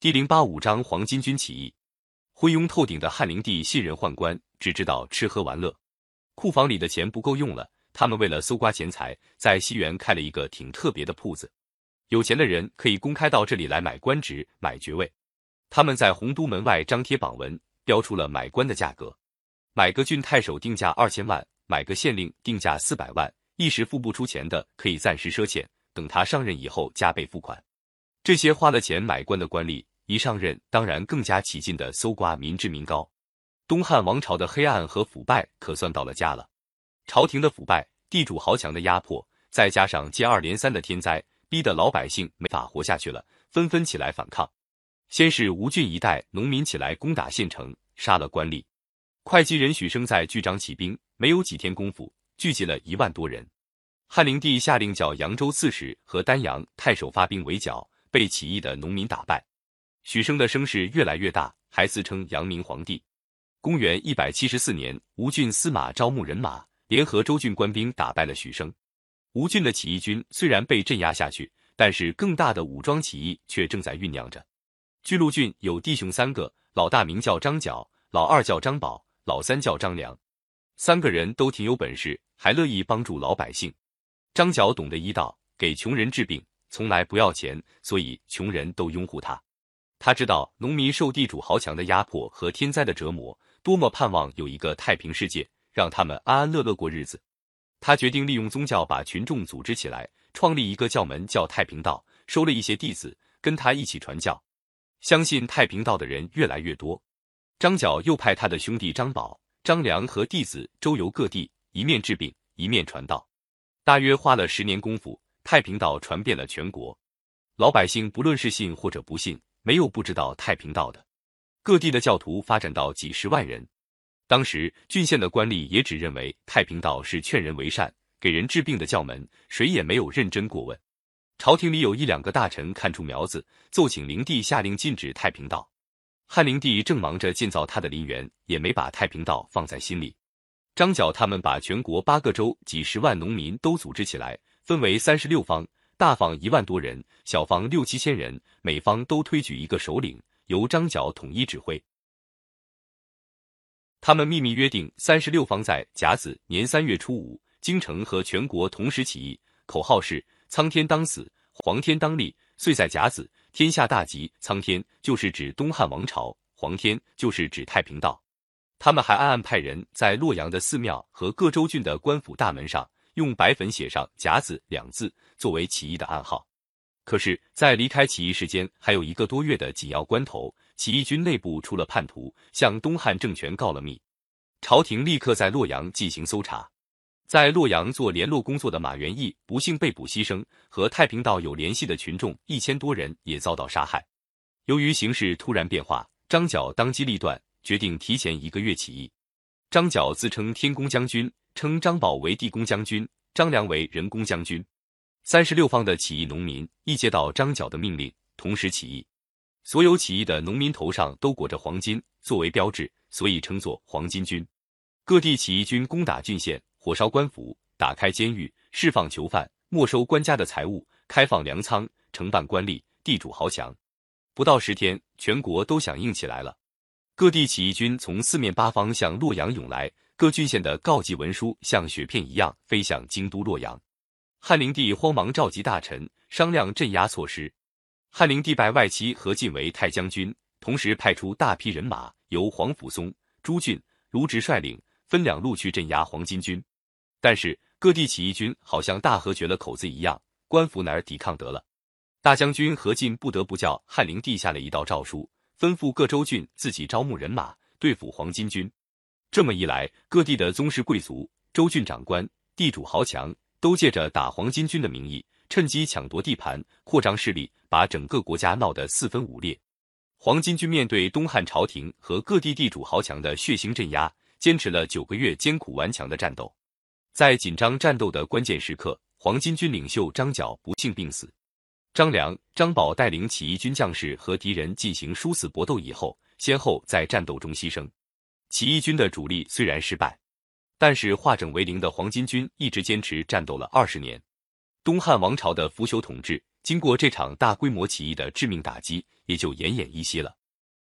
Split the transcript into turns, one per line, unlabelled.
第零八五章黄巾军起义。昏庸透顶的汉灵帝信任宦官，只知道吃喝玩乐，库房里的钱不够用了。他们为了搜刮钱财，在西园开了一个挺特别的铺子。有钱的人可以公开到这里来买官职、买爵位。他们在洪都门外张贴榜文，标出了买官的价格：买个郡太守定价二千万，买个县令定价四百万。一时付不出钱的，可以暂时赊欠，等他上任以后加倍付款。这些花了钱买官的官吏。一上任，当然更加起劲的搜刮民脂民膏。东汉王朝的黑暗和腐败可算到了家了。朝廷的腐败，地主豪强的压迫，再加上接二连三的天灾，逼得老百姓没法活下去了，纷纷起来反抗。先是吴郡一带农民起来攻打县城，杀了官吏。会稽人许生在巨章起兵，没有几天功夫，聚集了一万多人。汉灵帝下令叫扬州刺史和丹阳太守发兵围剿，被起义的农民打败。许生的声势越来越大，还自称阳明皇帝。公元一百七十四年，吴郡司马招募人马，联合州郡官兵打败了许生。吴郡的起义军虽然被镇压下去，但是更大的武装起义却正在酝酿着。巨鹿郡有弟兄三个，老大名叫张角，老二叫张宝，老三叫张良。三个人都挺有本事，还乐意帮助老百姓。张角懂得医道，给穷人治病，从来不要钱，所以穷人都拥护他。他知道农民受地主豪强的压迫和天灾的折磨，多么盼望有一个太平世界，让他们安安乐乐过日子。他决定利用宗教把群众组织起来，创立一个教门，叫太平道，收了一些弟子跟他一起传教。相信太平道的人越来越多。张角又派他的兄弟张宝、张良和弟子周游各地，一面治病，一面传道。大约花了十年功夫，太平道传遍了全国，老百姓不论是信或者不信。没有不知道太平道的，各地的教徒发展到几十万人。当时郡县的官吏也只认为太平道是劝人为善、给人治病的教门，谁也没有认真过问。朝廷里有一两个大臣看出苗子，奏请灵帝下令禁止太平道。汉灵帝正忙着建造他的陵园，也没把太平道放在心里。张角他们把全国八个州几十万农民都组织起来，分为三十六方。大方一万多人，小方六七千人，每方都推举一个首领，由张角统一指挥。他们秘密约定，三十六方在甲子年三月初五，京城和全国同时起义，口号是“苍天当死，黄天当立”。岁在甲子，天下大吉。苍天就是指东汉王朝，黄天就是指太平道。他们还暗暗派人在洛阳的寺庙和各州郡的官府大门上。用白粉写上“甲子”两字作为起义的暗号。可是，在离开起义时间还有一个多月的紧要关头，起义军内部出了叛徒，向东汉政权告了密。朝廷立刻在洛阳进行搜查。在洛阳做联络工作的马元义不幸被捕牺牲，和太平道有联系的群众一千多人也遭到杀害。由于形势突然变化，张角当机立断，决定提前一个月起义。张角自称天公将军。称张宝为地公将军，张良为人公将军。三十六方的起义农民一接到张角的命令，同时起义。所有起义的农民头上都裹着黄金作为标志，所以称作黄巾军。各地起义军攻打郡县，火烧官府，打开监狱，释放囚犯，没收官家的财物，开放粮仓，承办官吏、地主豪强。不到十天，全国都响应起来了。各地起义军从四面八方向洛阳涌来。各郡县的告急文书像雪片一样飞向京都洛阳，汉灵帝慌忙召集大臣商量镇压措施。汉灵帝拜外戚何进为太将军，同时派出大批人马，由黄甫松、朱俊、卢植率领，分两路去镇压黄巾军。但是各地起义军好像大河决了口子一样，官府哪儿抵抗得了？大将军何进不得不叫汉灵帝下了一道诏书，吩咐各州郡自己招募人马对付黄巾军。这么一来，各地的宗室贵族、州郡长官、地主豪强都借着打黄巾军的名义，趁机抢夺地盘、扩张势力，把整个国家闹得四分五裂。黄巾军面对东汉朝廷和各地地主豪强的血腥镇压，坚持了九个月艰苦顽强的战斗。在紧张战斗的关键时刻，黄巾军领袖张角不幸病死，张良、张宝带领起义军将士和敌人进行殊死搏斗以后，先后在战斗中牺牲。起义军的主力虽然失败，但是化整为零的黄巾军一直坚持战斗了二十年。东汉王朝的腐朽统治经过这场大规模起义的致命打击，也就奄奄一息了。